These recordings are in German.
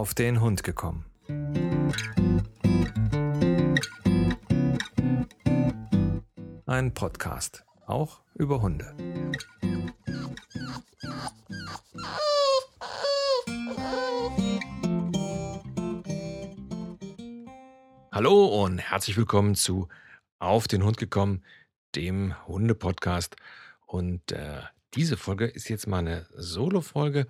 auf den Hund gekommen. Ein Podcast, auch über Hunde. Hallo und herzlich willkommen zu Auf den Hund gekommen, dem Hunde-Podcast. Und äh, diese Folge ist jetzt mal eine Solo-Folge.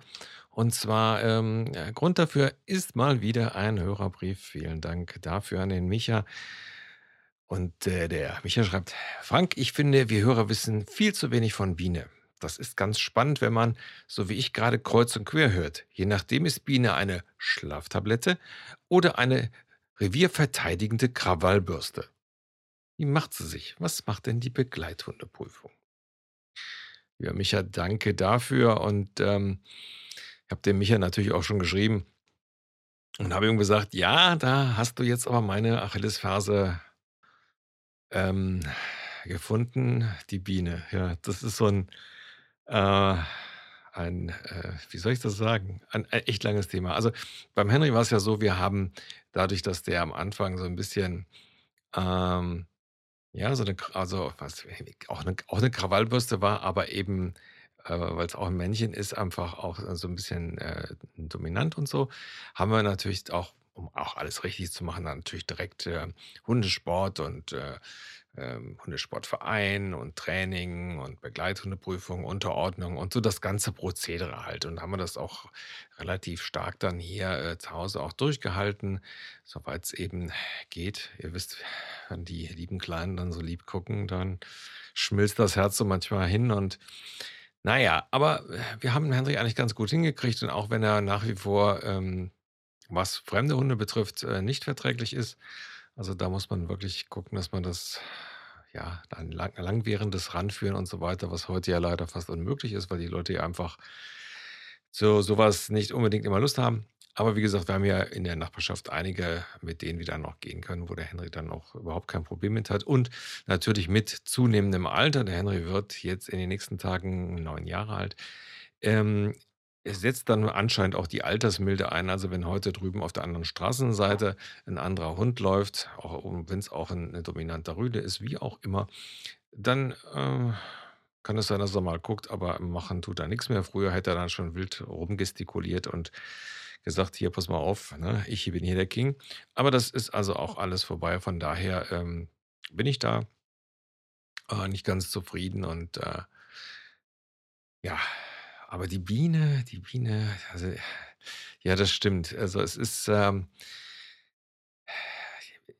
Und zwar, ähm, äh, Grund dafür ist mal wieder ein Hörerbrief. Vielen Dank dafür an den Micha. Und äh, der Micha schreibt, Frank, ich finde, wir Hörer wissen viel zu wenig von Biene. Das ist ganz spannend, wenn man, so wie ich gerade kreuz und quer hört. Je nachdem ist Biene eine Schlaftablette oder eine revierverteidigende Krawallbürste. Wie macht sie sich? Was macht denn die Begleithundeprüfung? Ja, Micha, danke dafür. Und ähm, ich habe dem Micha natürlich auch schon geschrieben und habe ihm gesagt, ja, da hast du jetzt aber meine Achillesferse ähm, gefunden, die Biene. Ja, das ist so ein, äh, ein äh, wie soll ich das sagen, ein, ein echt langes Thema. Also beim Henry war es ja so, wir haben dadurch, dass der am Anfang so ein bisschen ähm, ja, so 'ne K also, was auch eine auch 'ne Krawallbürste war, aber eben, äh, weil es auch ein Männchen ist, einfach auch äh, so ein bisschen, äh, dominant und so, haben wir natürlich auch, um auch alles richtig zu machen, dann natürlich direkt, äh, Hundesport und, äh, ähm, Hundesportverein und Training und Begleithundeprüfung, Unterordnung und so das ganze Prozedere halt. Und haben wir das auch relativ stark dann hier, äh, zu Hause auch durchgehalten, soweit es eben geht. Ihr wisst, wenn die lieben Kleinen dann so lieb gucken, dann schmilzt das Herz so manchmal hin und naja, aber äh, wir haben Henry eigentlich ganz gut hingekriegt und auch wenn er nach wie vor, ähm, was fremde Hunde betrifft, äh, nicht verträglich ist, also da muss man wirklich gucken, dass man das, ja, ein lang langwierendes Ranführen und so weiter, was heute ja leider fast unmöglich ist, weil die Leute ja einfach zu sowas nicht unbedingt immer Lust haben. Aber wie gesagt, wir haben ja in der Nachbarschaft einige, mit denen wir dann noch gehen können, wo der Henry dann auch überhaupt kein Problem mit hat. Und natürlich mit zunehmendem Alter. Der Henry wird jetzt in den nächsten Tagen neun Jahre alt. Ähm, es setzt dann anscheinend auch die Altersmilde ein. Also wenn heute drüben auf der anderen Straßenseite ein anderer Hund läuft, auch wenn es auch ein, ein dominanter Rüde ist, wie auch immer, dann äh, kann es sein, dass er mal guckt, aber machen tut er nichts mehr. Früher hätte er dann schon wild rumgestikuliert und gesagt, hier, pass mal auf, ne, ich bin hier der King. Aber das ist also auch alles vorbei. Von daher ähm, bin ich da äh, nicht ganz zufrieden und äh, ja, aber die Biene, die Biene, also ja, das stimmt. Also es ist, ähm,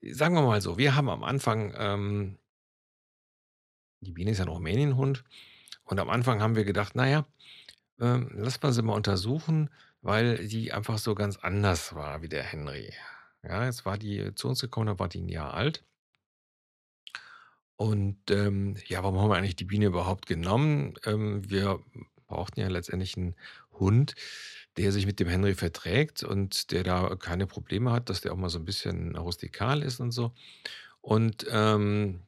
sagen wir mal so, wir haben am Anfang, ähm, die Biene ist ja ein Rumänienhund, und am Anfang haben wir gedacht, naja, ähm, lass mal sie mal untersuchen, weil die einfach so ganz anders war wie der Henry. Ja, jetzt war die zu uns gekommen, da war die ein Jahr alt. Und ähm, ja, warum haben wir eigentlich die Biene überhaupt genommen? Ähm, wir brauchten ja letztendlich einen Hund, der sich mit dem Henry verträgt und der da keine Probleme hat, dass der auch mal so ein bisschen rustikal ist und so. Und, ähm,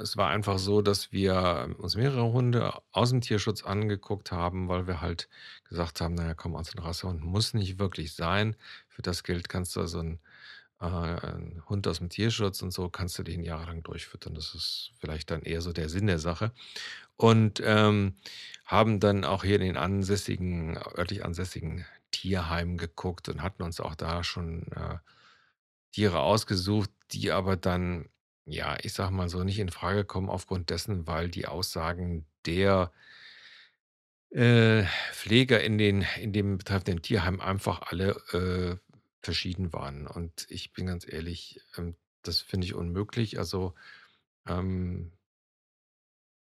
es war einfach so, dass wir uns mehrere Hunde aus dem Tierschutz angeguckt haben, weil wir halt gesagt haben: „Na ja, komm, also 'n Rassehund muss nicht wirklich sein. Für das Geld kannst du so 'n äh, 'n Hund aus dem Tierschutz und so kannst du den jahrelang durchfüttern.“ Das ist vielleicht dann eher so der Sinn der Sache. Und, ähm, haben dann auch hier in den ansässigen örtlich ansässigen Tierheimen geguckt und hatten uns auch da schon, äh, Tiere ausgesucht, die aber dann ja, ich sage mal so, nicht in Frage kommen aufgrund dessen, weil die Aussagen der, äh, Pfleger in den in dem betreffenden Tierheim einfach alle, äh, verschieden waren. Und ich bin ganz ehrlich, ähm, das finde ich unmöglich. Also, ähm,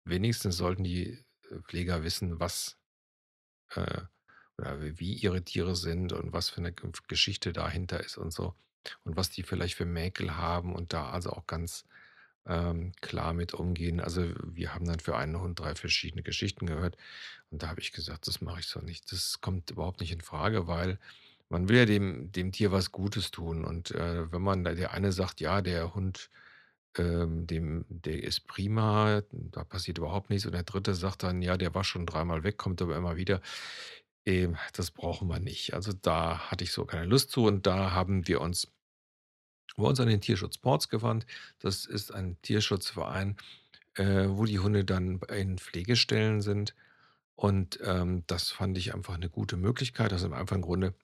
wenigstens sollten die, äh, Pfleger wissen, was, äh oder wie ihre Tiere sind und was für eine Geschichte dahinter ist und so und was die vielleicht für Mäkel haben und da also auch ganz ähm, klar mit umgehen. Also, wir haben dann für einen Hund 3 verschiedene Geschichten gehört und da habe ich gesagt: „Das mache ich so nicht. Das kommt überhaupt nicht in Frage, weil man will ja dem dem Tier was Gutes tun und, äh, wenn man der eine sagt: „Ja, der Hund, ähm, dem der ist prima, da passiert überhaupt nichts.“ und der dritte sagt dann: „Ja, der war schon dreimal weg, kommt aber immer wieder.“ Ähm, das brauchen wir nicht. Also, da hatte ich so keine Lust zu und da haben wir uns bei uns an den Tierschutz Ports gewandt. Das ist ein Tierschutzverein, äh, wo die Hunde dann in Pflegestellen sind. Und, ähm, das fand ich einfach 'ne gute Möglichkeit. Aus dem einfachen Grunde,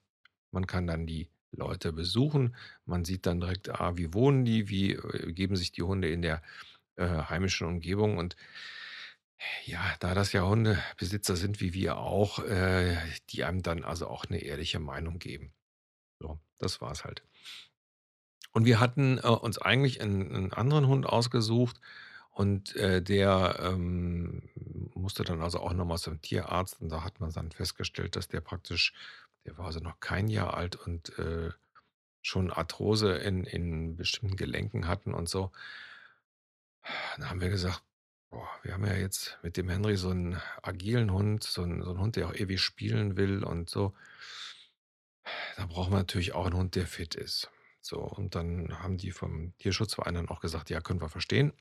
man kann dann die Leute besuchen. Man sieht dann direkt, ah, wie wohnen die, wie, äh, geben sich die Hunde in der, äh, heimischen Umgebung und ja, da das ja Hundebesitzer sind wie wir auch, äh, die einem dann also auch 'ne ehrliche Meinung geben. So, das war's halt. Und wir hatten, äh, uns eigentlich 'n 'n anderen Hund ausgesucht und, äh, der, ähm, musste dann also auch noch mal zum Tierarzt und da hat man dann festgestellt, dass der praktisch der war also noch kein Jahr alt und, äh, schon Arthrose in in bestimmten Gelenken hatten und so. Dann haben wir gesagt: „Boah, wir haben ja jetzt mit dem Henry so 'n agilen Hund, so 'n so 'n Hund, der auch ewig spielen will und so.“ Da brauchen wir natürlich auch 'n Hund, der fit ist. So, und dann haben die vom Tierschutzverein dann auch gesagt: „Ja, können wir verstehen.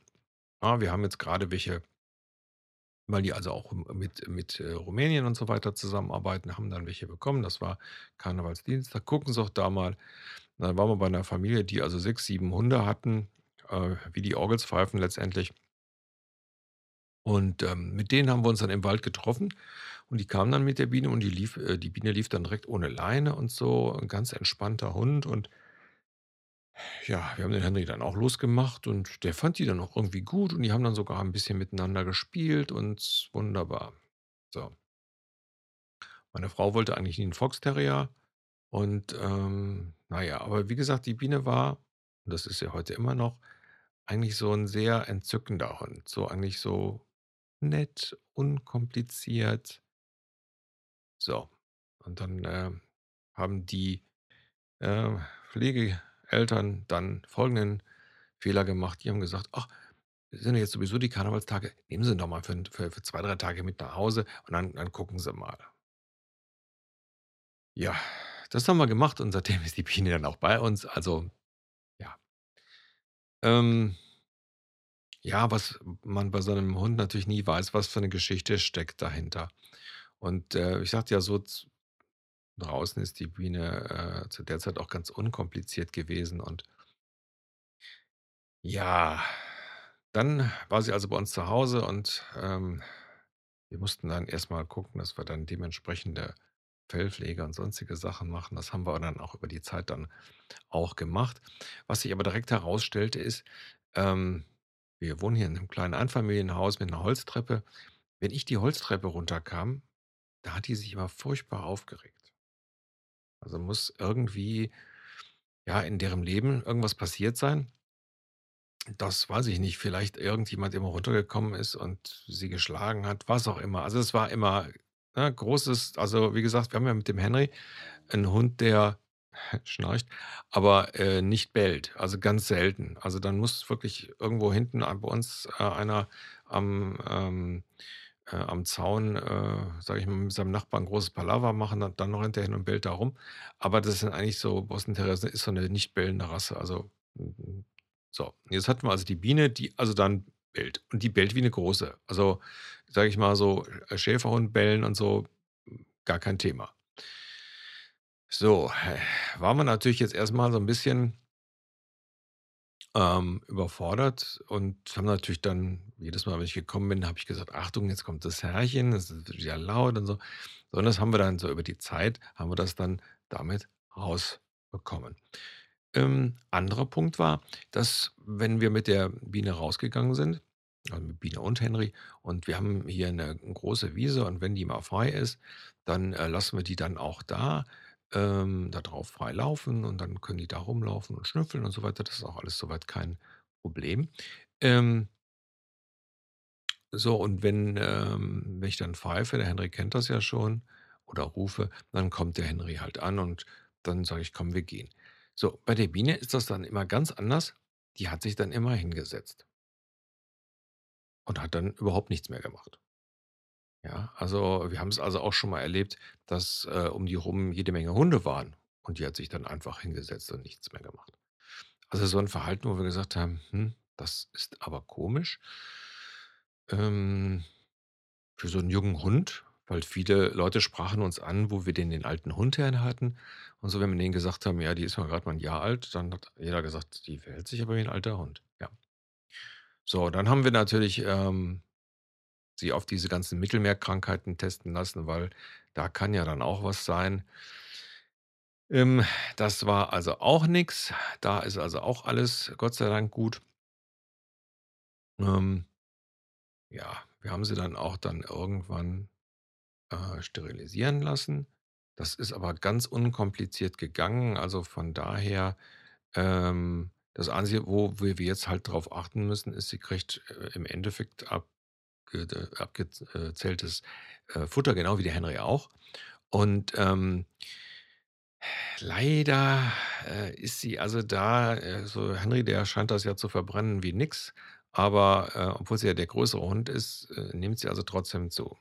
Ah, wir haben jetzt grade welche“ weil die also auch, mit mit, äh, Rumänien und so weiter zusammenarbeiten, haben dann welche bekommen. Das war Karnevalsdienstag. „Gucken Sie doch da mal.“ Und dann waren wir bei 'ner Familie, die also 6, 7 Hunde hatten, äh, wie die Orgelspfeifen letztendlich. Und, ähm, mit denen haben wir uns dann im Wald getroffen und die kamen dann mit der Biene und die lief äh, die Biene lief dann direkt ohne Leine und so, 'n ganz entspannter Hund und ja, wir haben den Henry dann auch losgemacht und der fand die dann auch irgendwie gut und die haben dann sogar 'n bisschen miteinander gespielt und wunderbar. So. Meine Frau wollte eigentlich nie 'n Foxterrier und, ähm, na ja, aber wie gesagt, die Biene war und das ist sie heute immer noch, eigentlich so 'n sehr entzückender Hund, so eigentlich so nett, unkompliziert. So, und dann, ähm, haben die, äh, Pflegeeltern dann folgenden Fehler gemacht. Die haben gesagt: „Ach, sind jetzt sowieso die Karnevalstage, nehmen Sie doch mal für für für 2, 3 Tage mit nach Hause und dann dann gucken Sie mal.“ Ja, das haben wir gemacht und seitdem ist die Biene dann auch bei uns, also, ja. Ähm ja, was man bei so 'nem Hund natürlich nie weiß, was für 'ne Geschichte steckt dahinter. Und, äh, ich sagte ja so, draußen ist die Biene, äh, zu der Zeit auch ganz unkompliziert gewesen und ja, dann war sie also bei uns zu Hause und, ähm, wir mussten dann erst mal gucken, dass wir dann dementsprechende Fellpflege und sonstige Sachen machen. Das haben wir dann auch über die Zeit dann auch gemacht. Was sich aber direkt herausstellte, ist, ähm, wir wohnen hier in 'nem kleinen Einfamilienhaus mit 'ner Holztreppe. Wenn ich die Holztreppe runterkam, da hat die sich immer furchtbar aufgeregt. Also, muss irgendwie, ja, in deren Leben irgendwas passiert sein das weiß ich nicht, vielleicht irgendjemand immer runtergekommen ist und sie geschlagen hat, was auch immer. Also, es war immer, ne, großes also, wie gesagt, wir haben ja mit dem Henry 'n Hund, der schnarcht, aber, äh, nicht bellt, also, ganz selten. Also, dann muss wirklich irgendwo hinten bei uns, äh, einer am, ähm, äh, am Zaun, äh, sage ich mal, mit seinem Nachbarn großes Palaver machen und dann rennt er hin und bellt da rum. Aber das sind eigentlich so Boston Terrier ist so 'ne nicht bellende Rasse, also, hm, so. Jetzt hatten wir also die Biene, die also dann bellt und die bellt wie 'ne große. Also, sage ich mal so, äh, Schäferhund bellen und so, gar kein Thema. So, waren wir natürlich jetzt erst mal so 'n bisschen ähm, überfordert und haben natürlich dann jedes Mal, wenn ich gekommen bin, habe ich gesagt: „Achtung, jetzt kommt das Herrchen, es wird wieder laut“ und so. So, und das haben wir dann so über die Zeit haben wir das dann damit rausbekommen. Ähm, anderer Punkt war, dass, wenn wir mit der Biene rausgegangen sind also, mit Biene und Henry und wir haben hier 'ne große Wiese und wenn die mal frei ist, dann, äh, lassen wir die dann auch da, ähm, da drauf frei laufen und dann können die da rumlaufen und schnüffeln und so weiter. Das ist auch alles so weit kein Problem. Ähm so, und wenn, ähm wenn ich dann pfeife, der Henry kennt das ja schon, oder rufe, dann kommt der Henry halt an und dann sage ich: „Komm, wir gehen.“ So, bei der Biene ist das dann immer ganz anders. Die hat sich dann immer hingesetzt. Und hat dann überhaupt nichts mehr gemacht. Ja, also, wir haben's also auch schon mal erlebt, dass, äh, um die rum jede Menge Hunde waren und die hat sich dann einfach hingesetzt und nichts mehr gemacht. Also, so 'n Verhalten, wo wir gesagt haben: „Hm, das ist aber komisch.“ Ähm, für so 'n jungen Hund, weil viele Leute sprachen uns an, wo wir denn den alten Hund her hatten und so. Wenn wir denen gesagt haben: „Ja, die ist mal grad mal 'n Jahr alt“, dann hat jeder gesagt: „Die verhält sich aber wie 'n alter Hund“, ja. So, dann haben wir natürlich, ähm, sie auf diese ganzen Mittelmeerkrankheiten testen lassen, weil da kann ja dann auch was sein. Ähm, das war also auch nix. Da ist also auch alles Gott sei Dank gut. Ähm ja, wir haben sie dann auch dann irgendwann, äh, sterilisieren lassen. Das ist aber ganz unkompliziert gegangen. Also, von daher, ähm, das Einzige, wo wir jetzt halt drauf achten müssen, ist, sie kriegt, äh, im Endeffekt abgede abgez äh, zähltes, äh, Futter, genau wie der Henry auch. Und, ähm leider, äh, ist sie also da äh, so Henry, der scheint das ja zu verbrennen wie nix, aber, äh, obwohl sie ja der größere Hund ist, äh, nimmt sie also trotzdem zu.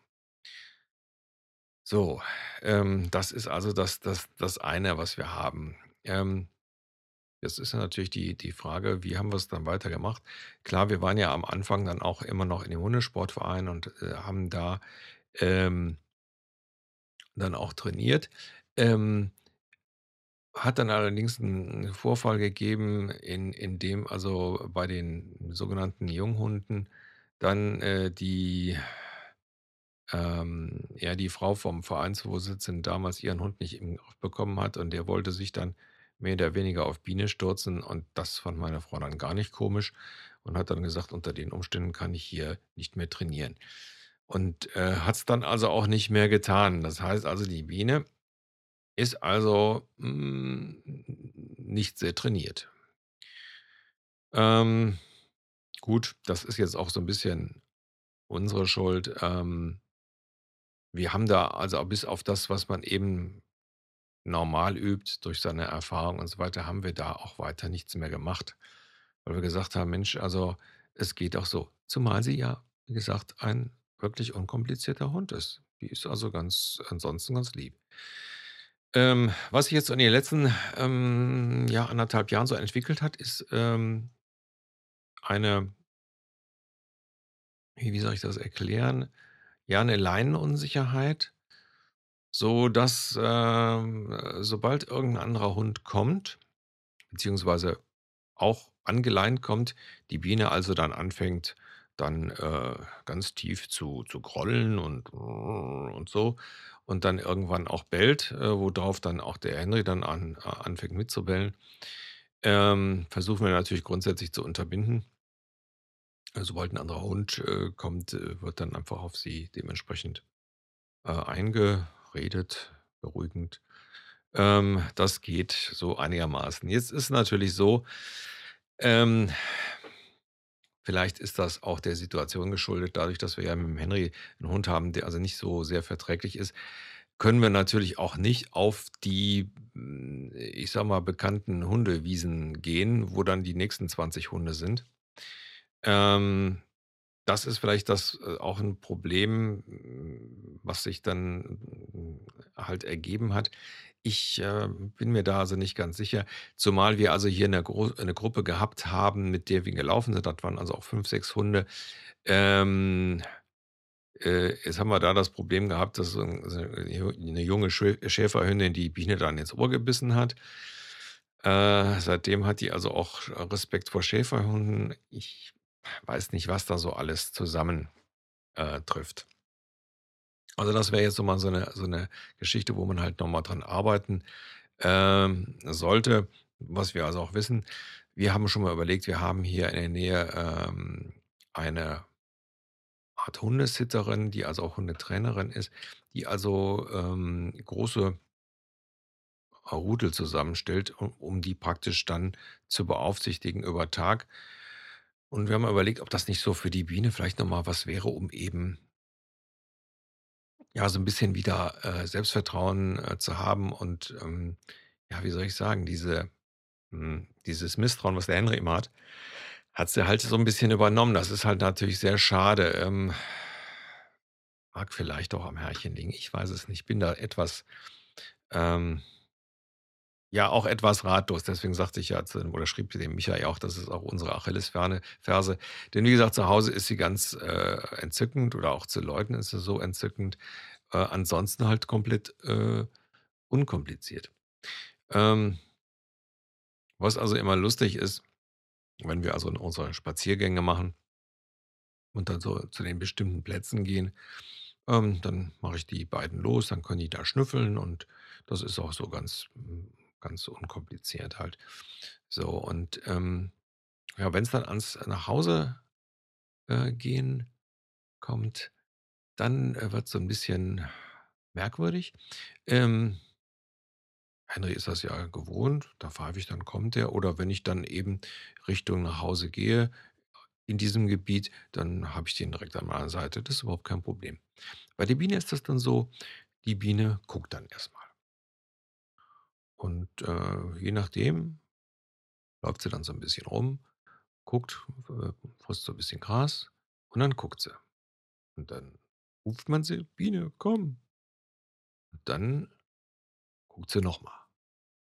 So, ähm, das ist also das das das eine, was wir haben. Ähm, jetzt ist ja natürlich die die Frage, wie haben wir's dann weitergemacht? Klar, wir waren ja am Anfang dann auch immer noch in dem Hundesportverein und, äh, haben da, ähm dann auch trainiert. Ähm hat dann allerdings 'n 'n Vorfall gegeben, in in dem also bei den sogenannten Junghunden dann, äh, die ähm, ja, die Frau vom Vereinsvorsitzenden damals ihren Hund nicht in Griff bekommen hat und der wollte sich dann mehr oder weniger auf Biene stürzen und das fand meine Frau dann gar nicht komisch und hat dann gesagt: „Unter den Umständen kann ich hier nicht mehr trainieren.“ Und, äh, hat's dann also auch nicht mehr getan. Das heißt also, die Biene ist also, hm, nicht sehr trainiert. Ähm, gut, das ist jetzt auch so 'n bisschen unsere Schuld. Ähm wir haben da also bis auf das, was man eben normal übt durch seine Erfahrung und so weiter, haben wir da auch weiter nichts mehr gemacht, weil wir gesagt haben: „Mensch, also, es geht auch so.“ Zumal sie ja, wie gesagt, ein wirklich unkomplizierter Hund ist. Die ist also ganz ansonsten ganz lieb. Ähm, was sich jetzt in den letzten, ähm, ja, 1 1/2 Jahren so entwickelt hat, ist, ähm eine wie soll ich das erklären? Ja, 'ne Leinenunsicherheit, sodass, ähm, sobald irgend 'n anderer Hund kommt, beziehungsweise auch angeleint kommt, die Biene also dann anfängt, dann, äh, ganz tief zu zu grollen und und so und dann irgendwann auch bellt, äh, worauf dann auch der Henry dann an anfängt mitzubellen. Ähm, versuchen wir natürlich grundsätzlich zu unterbinden. Äh, sobald 'n anderer Hund, äh, kommt, äh, wird dann einfach auf sie dementsprechend, äh, eingeredet, beruhigend. Ähm, das geht so einigermaßen. Jetzt ist natürlich so, ähm vielleicht ist das auch der Situation geschuldet, dadurch, dass wir ja mit dem Henry 'n Hund haben, der also nicht so sehr verträglich ist, können wir natürlich auch nicht auf die, ich sage mal, bekannten Hundewiesen gehen, wo dann die nächsten 20 Hunde sind. Ähm, das ist vielleicht das äh, auch 'n Problem, was sich dann halt ergeben hat. Ich, äh, bin mir da also nicht ganz sicher, zumal wir also hier 'ne Gru 'ne Gruppe gehabt haben, mit der wir gelaufen sind. Das waren also auch 5, 6 Hunde. Ähm, äh, jetzt haben wir da das Problem gehabt, dass so 'n so 'ne junge Schä Schäferhündin die Biene dann ins Ohr gebissen hat. Äh, seitdem hat die also auch Respekt vor Schäferhunden. Ich weiß nicht, was da so alles zusammen, äh. Also, das wäre jetzt so mal so 'ne so 'ne Geschichte, wo man halt noch mal dran arbeiten, ähm, sollte. Was wir also auch wissen, wir haben schon mal überlegt, wir haben hier in der Nähe, ähm, eine Art Hundesitterin, die also auch Hundetrainerin ist, die also, ähm, große Rudel zusammenstellt, u um die praktisch dann zu beaufsichtigen über Tag. Und wir haben mal überlegt, ob das nicht so für die Biene vielleicht noch mal was wäre, um eben ja, so 'n bisschen wieder, äh, Selbstvertrauen, äh, zu haben und, ähm, ja, wie soll ich sagen, diese hm, dieses Misstrauen, was der Henry immer hat, hat sie halt so 'n bisschen übernommen. Das ist halt natürlich sehr schade. Ähm, mag vielleicht auch am Herrchen liegen. Ich weiß es nicht. Bin da etwas, ähm ja, auch etwas ratlos. Deswegen sagte ich ja zu oder schrieb dem Micha ja auch, das ist auch unsere Achillesferne Ferse. Denn wie gesagt, zu Hause ist sie ganz, äh, entzückend oder auch zu Leuten ist sie so entzückend. Äh, ansonsten halt komplett, äh, unkompliziert. Ähm was also immer lustig ist, wenn wir also unsere Spaziergänge machen und dann so zu den bestimmten Plätzen gehen, ähm, dann mache ich die beiden los, dann können die da schnüffeln und das ist auch so ganz hm, ganz unkompliziert halt. So und, ähm, ja, wenn's dann ans nach Hause, äh, gehen kommt, dann, äh, wird's so 'n bisschen merkwürdig. Ähm Henry ist das ja gewohnt, da pfeife ich, dann kommt er. Oder wenn ich dann eben Richtung nach Hause gehe in diesem Gebiet, dann habe ich den direkt an meiner Seite. Das ist überhaupt kein Problem. Bei der Biene ist das dann so, die Biene guckt dann erst mal. Und, äh, je nachdem läuft sie dann so 'n bisschen rum, guckt, äh, frisst so 'n bisschen Gras und dann guckt sie. Und dann ruft man sie: „Biene, komm!“ Und dann guckt sie noch mal.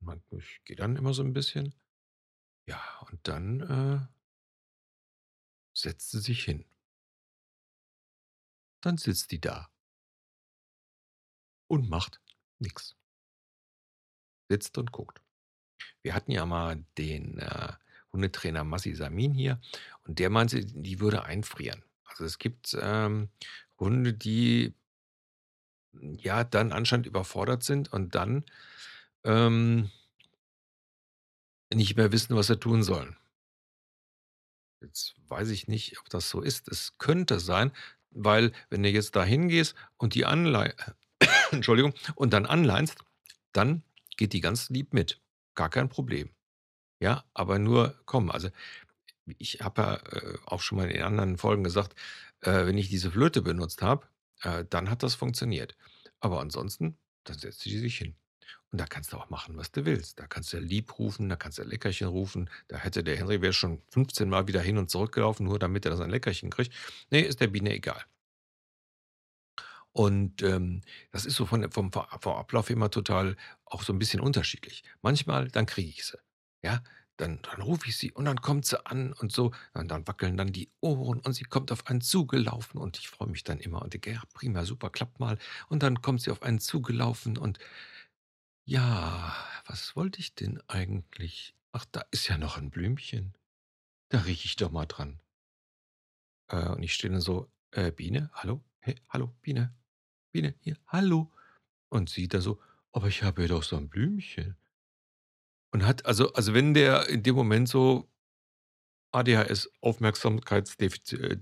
Man ich gehe dann immer so 'n bisschen. Ja, und dann, äh setzt sie sich hin. Dann sitzt die da. Und macht nix. Sitzt und guckt. Wir hatten ja mal den, äh, Hundetrainer Massi Samin hier und der meinte, die würde einfrieren. Also, es gibt, ähm, Hunde, die ja, dann anscheinend überfordert sind und dann, ähm nicht mehr wissen, was sie tun sollen. Jetzt weiß ich nicht, ob das so ist. Es könnte sein, weil wenn du jetzt da hingehst und die anlei Entschuldigung, und dann anleinst, dann geht die ganz lieb mit. Gar kein Problem. Ja, aber nur komm, also, ich habe ja, äh, auch schon mal in anderen Folgen gesagt, äh, wenn ich diese Flöte benutzt habe, äh, dann hat das funktioniert. Aber ansonsten, dann setzt die sich hin. Und da kannst du auch machen, was du willst. Da kannst du lieb rufen, da kannst du Leckerchen rufen. Da hätte der Henry wäre schon 15 Mal wieder hin und zurückgelaufen, nur damit er sein Leckerchen kriegt. Ne, ist der Biene egal. Und, ähm, das ist so von vom vom Ablauf immer total auch so 'n bisschen unterschiedlich. Manchmal, dann kriege ich sie, ja? Dann dann rufe ich sie und dann kommt sie an und so und dann wackeln dann die Ohren und sie kommt auf einen zugelaufen und ich freue mich dann immer und denke: „Ja, prima, super, klappt mal.“ Und dann kommt sie auf einen zugelaufen und ja, was wollte ich denn eigentlich? Ach, da ist ja noch 'n Blümchen. Da rieche ich doch mal dran. Äh, und ich stehe dann so: „Äh, Biene, hallo? Hey, hallo, Biene, Biene, hier, hallo?“ Und sie da so: „Aber ich habe hier doch so 'n Blümchen.“ Und hat also also, wenn der in dem Moment so ADHS, Aufmerksamkeitsdefizi äh,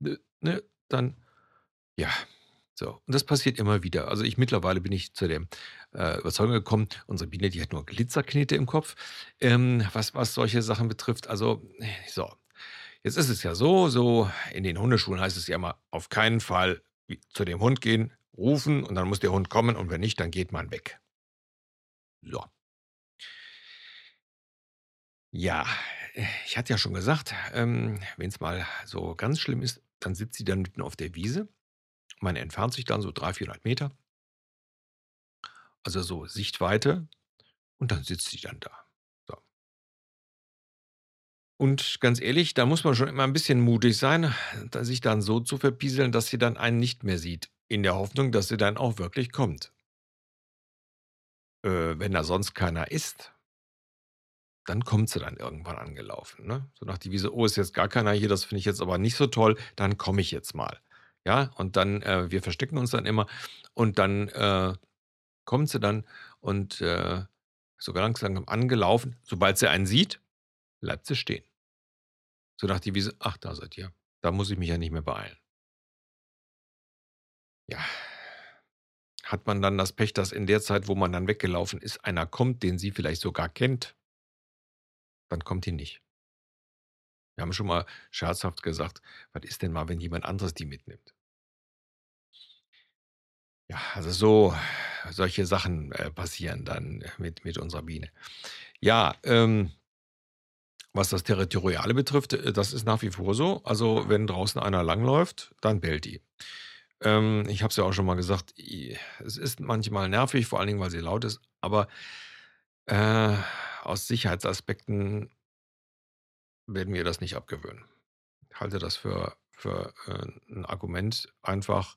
ne ne, dann ja, so. Und das passiert immer wieder. Also, ich mittlerweile bin ich zu dem, äh, Überzeugung gekommen, unsere Biene, die hat nur Glitzerknete im Kopf, ähm, was was solche Sachen betrifft. Also, so. Jetzt ist es ja so so in den Hundeschulen heißt es ja immer: „Auf keinen Fall zu dem Hund gehen, rufen und dann muss der Hund kommen und wenn nicht, dann geht man weg.“ So. Ja, ich hatte ja schon gesagt, ähm, wenn's mal so ganz schlimm ist, dann sitzt sie dann mitten auf der Wiese. Man entfernt sich dann so 300, 400 m also, so Sichtweite und dann sitzt sie dann da. Und ganz ehrlich, da muss man schon immer 'n bisschen mutig sein, sich dann so zu verpieseln, dass sie dann einen nicht mehr sieht, in der Hoffnung, dass sie dann auch wirklich kommt. Äh, wenn da sonst keiner ist dann kommt sie dann irgendwann angelaufen, ne? So nach Devise: „Oh, ist jetzt gar keiner hier, das finde ich jetzt aber nicht so toll, dann komme ich jetzt mal.“ Ja, und dann äh, wir verstecken uns dann immer und dann, äh, kommt sie dann und, äh, so ganz langsam angelaufen. Sobald sie einen sieht, bleibt sie stehen. So nach Devise: „Ach, da seid ihr. Da muss ich mich ja nicht mehr beeilen.“ Ja. Hat man dann das Pech, dass in der Zeit, wo man dann weggelaufen ist, einer kommt, den sie vielleicht sogar kennt dann kommt die nicht. Wir haben schon mal scherzhaft gesagt: „Was ist denn mal, wenn jemand anderes die mitnimmt?“ Ja, also so solche Sachen, äh, passieren dann mit mit unserer Biene. Ja, ähm was das Territoriale betrifft, äh, das ist nach wie vor so. Also, wenn draußen einer langläuft, dann bellt die. Ähm, ich habe es ja auch schon mal gesagt, es ist manchmal nervig, vor allen Dingen, weil sie laut ist, aber, äh, aus Sicherheitsaspekten werden wir das nicht abgewöhnen. Halte das für für, äh, 'n Argument einfach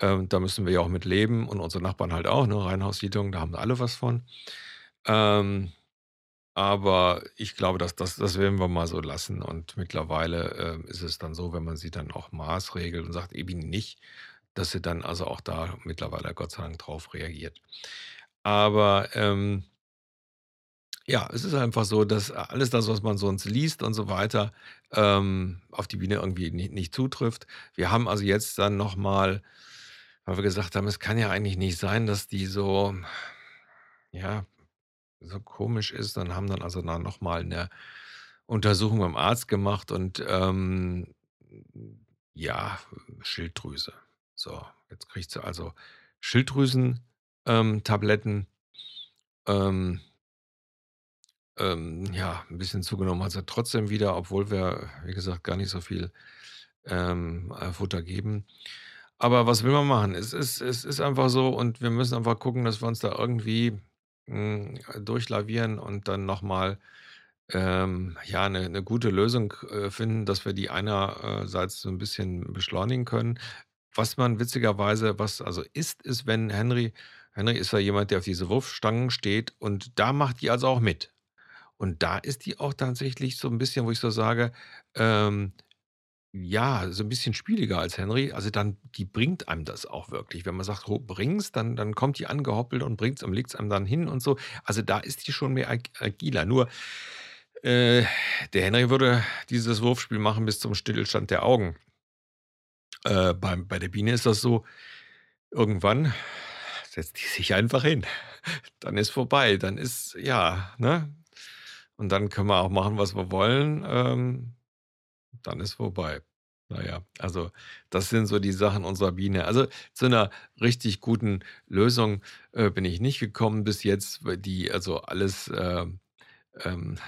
Ähm, da müssen wir ja auch mit leben und unsere Nachbarn halt auch, ne? Reihenhaussiedlung, da haben alle was von. Ähm, aber ich glaube, das das das werden wir mal so lassen und mittlerweile, ähm, ist es dann so, wenn man sie dann auch maßregelt und sagt: „Eben nicht“, dass sie dann also auch da mittlerweile Gott sei Dank drauf reagiert. Aber, ähm ja, es ist einfach so, dass alles das, was man sonst liest und so weiter, ähm, auf die Biene irgendwie ni nicht zutrifft. Wir haben also jetzt dann noch mal weil wir gesagt haben, es kann ja eigentlich nicht sein, dass die so ja, so komisch ist und haben dann also da noch mal 'ne Untersuchung beim Arzt gemacht und, ähm, ja, Schilddrüse. So, jetzt kriegt sie also Schilddrüsen ähm. Ähm ähm, ja, 'n bisschen zugenommen hat sie trotzdem wieder, obwohl wir, wie gesagt, gar nicht so viel, ähm, äh, Futter geben. Aber was will man machen? Es ist es ist einfach so und wir müssen einfach gucken, dass wir uns da irgendwie, hm, durchlavieren und dann noch mal, ähm, ja, 'ne 'ne gute Lösung, äh, finden, dass wir die einerseits so 'n bisschen beschleunigen können. Was man witzigerweise was also ist, ist, wenn Henry Henry ist ja jemand, der auf diese Wurfstangen steht und da macht die also auch mit. Und da ist die auch tatsächlich so 'n bisschen, wo ich so sage, ähm, ja, so 'n bisschen spieliger als Henry. Also, dann die bringt einem das auch wirklich. Wenn man sagt: „Ho bring's“, dann dann kommt die angehoppelt und bringt's und legt's einem dann hin und so. Also, da ist die schon mehr ag agiler. Nur, äh, der Henry würde dieses Wurfspiel machen bis zum Stillstand der Augen. Äh, beim bei der Biene ist das so, irgendwann setzt die sich einfach hin. Dann ist vorbei. Dann ist ja, ne? Und dann können wir auch machen, was wir wollen, ähm, dann ist vorbei. Na ja, also, das sind so die Sachen unserer Biene. Also, zu 'ner richtig guten Lösung, äh, bin ich nicht gekommen bis jetzt, weil die also alles, ähm ähm,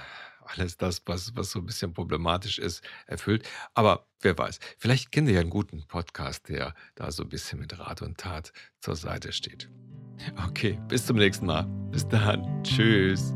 alles das, was was so 'n bisschen problematisch ist, erfüllt. Aber wer weiß, vielleicht kennen Sie ja 'n guten Podcast, der da so 'n bisschen mit Rat und Tat zur Seite steht. Okay, bis zum nächsten Mal. Bis dann. Tschüss.